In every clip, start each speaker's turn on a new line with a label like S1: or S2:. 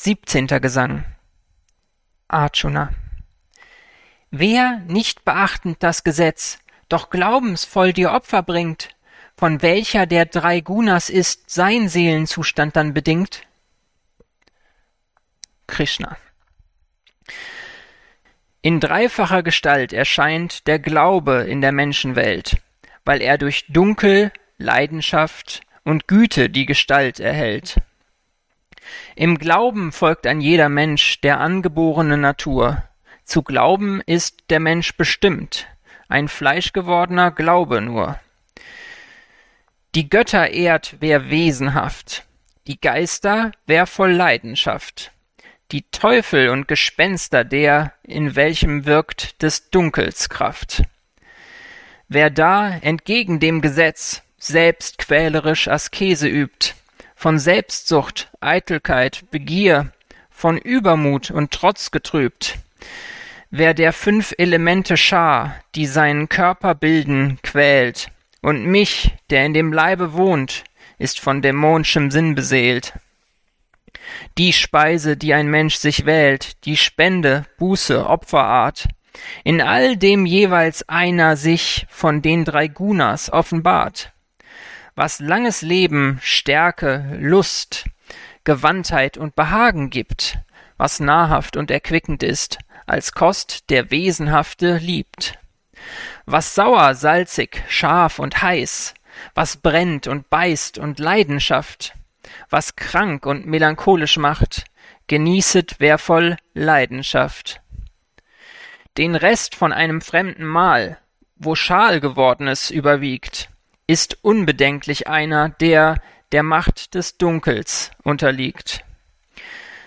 S1: Siebzehnter Gesang Arjuna Wer, nicht beachtend das Gesetz, doch glaubensvoll dir Opfer bringt, von welcher der drei Gunas ist sein Seelenzustand dann bedingt? Krishna In dreifacher Gestalt erscheint der Glaube in der Menschenwelt, weil er durch Dunkel, Leidenschaft und Güte die Gestalt erhält. Im Glauben folgt ein jeder Mensch der angeborenen Natur. Zu glauben ist der Mensch bestimmt, ein fleischgewordener Glaube nur. Die Götter ehrt wer wesenhaft, die Geister wer voll Leidenschaft, die Teufel und Gespenster der, in welchem wirkt des Dunkels Kraft. Wer da entgegen dem Gesetz selbst quälerisch Askese übt, von Selbstsucht, Eitelkeit, Begier, von Übermut und Trotz getrübt. Wer der fünf Elemente Schar, die seinen Körper bilden, quält, und mich, der in dem Leibe wohnt, ist von dämonschem Sinn beseelt. Die Speise, die ein Mensch sich wählt, die Spende, Buße, Opferart, in all dem jeweils einer sich von den drei Gunas offenbart was langes Leben, Stärke, Lust, Gewandtheit und Behagen gibt, was nahrhaft und erquickend ist, als Kost der Wesenhafte liebt. Was sauer, salzig, scharf und heiß, was brennt und beißt und Leidenschaft, was krank und melancholisch macht, genießet wer voll Leidenschaft. Den Rest von einem fremden Mahl, wo Schal gewordenes überwiegt, ist unbedenklich einer, der der Macht des Dunkels unterliegt.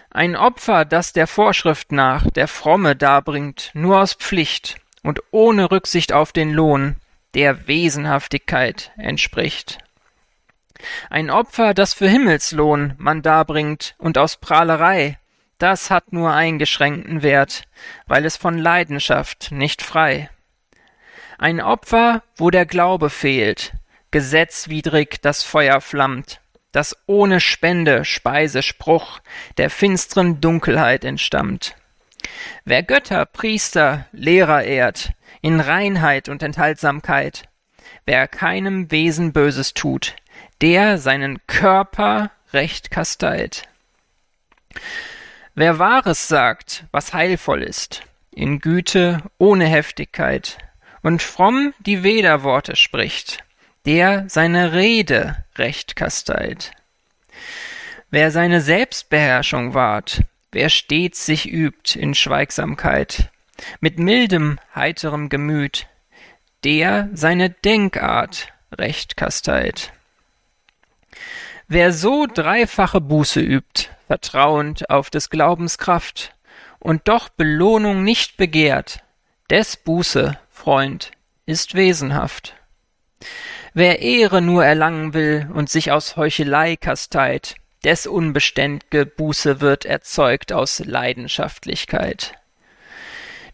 S1: Ein Opfer, das der Vorschrift nach der Fromme darbringt, nur aus Pflicht und ohne Rücksicht auf den Lohn, der Wesenhaftigkeit entspricht. Ein Opfer, das für Himmelslohn man darbringt und aus Prahlerei, das hat nur eingeschränkten Wert, weil es von Leidenschaft nicht frei. Ein Opfer, wo der Glaube fehlt, gesetzwidrig das Feuer flammt, das ohne Spende, Speise, Spruch der finstren Dunkelheit entstammt. Wer Götter, Priester, Lehrer ehrt, in Reinheit und Enthaltsamkeit, wer keinem Wesen Böses tut, der seinen Körper recht kasteit. Wer Wahres sagt, was heilvoll ist, in Güte ohne Heftigkeit, und fromm die Veda-Worte spricht, der seine Rede recht kasteit. Wer seine Selbstbeherrschung wahrt, wer stets sich übt in Schweigsamkeit, mit mildem, heiterem Gemüt, der seine Denkart recht kasteit. Wer so dreifache Buße übt, vertrauend auf des Glaubens Kraft, und doch Belohnung nicht begehrt, des Buße, Freund, ist wesenhaft. Wer Ehre nur erlangen will und sich aus Heuchelei kasteit, des unbeständige Buße wird erzeugt aus Leidenschaftlichkeit.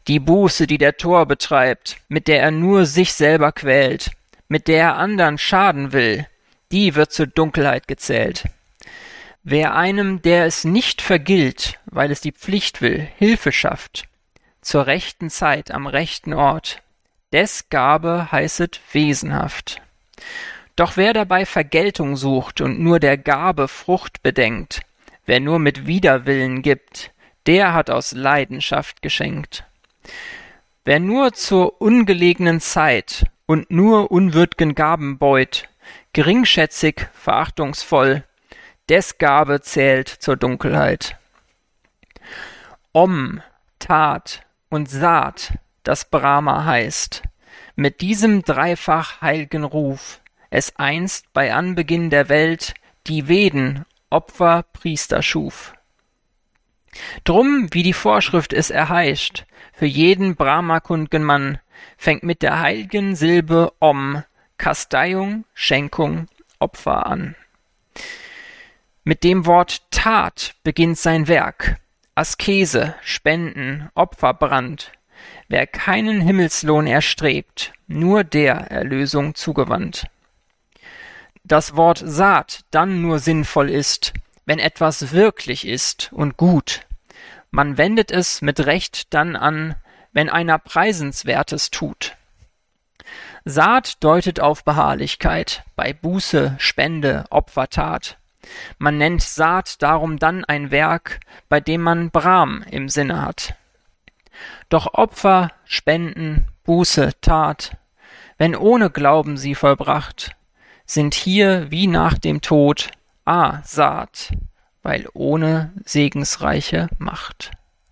S1: Die Buße, die der Tor betreibt, mit der er nur sich selber quält, mit der er andern schaden will, die wird zur Dunkelheit gezählt. Wer einem, der es nicht vergilt, weil es die Pflicht will, Hilfe schafft, zur rechten Zeit am rechten Ort, des Gabe heißet wesenhaft. Doch wer dabei Vergeltung sucht und nur der Gabe Frucht bedenkt, wer nur mit Widerwillen gibt, der hat aus Leidenschaft geschenkt. Wer nur zur ungelegenen Zeit und nur unwürd'gen Gaben beut, geringschätzig, verachtungsvoll, des Gabe zählt zur Dunkelheit. Om, Tat und Saat, das Brahma heißt, mit diesem dreifach heil'gen Ruf es einst bei Anbeginn der Welt die Veden, Opfer, Priester schuf. Drum, wie die Vorschrift es erheischt, für jeden Brahmakund'gen Mann, fängt mit der heil'gen Silbe Om Kasteiung, Schenkung, Opfer an. Mit dem Wort Tat beginnt sein Werk, Askese, Spenden, Opferbrand, Wer keinen Himmelslohn erstrebt, nur der Erlösung zugewandt. Das Wort Saat dann nur sinnvoll ist, wenn etwas wirklich ist und gut. Man wendet es mit Recht dann an, wenn einer Preisenswertes tut. Saat deutet auf Beharrlichkeit, bei Buße, Spende, Opfertat. Man nennt Saat darum dann ein Werk, bei dem man Brahm im Sinne hat. Doch Opfer, Spenden, Buße, Tat, wenn ohne Glauben sie vollbracht, sind hier wie nach dem Tod A Saat, weil ohne segensreiche Macht.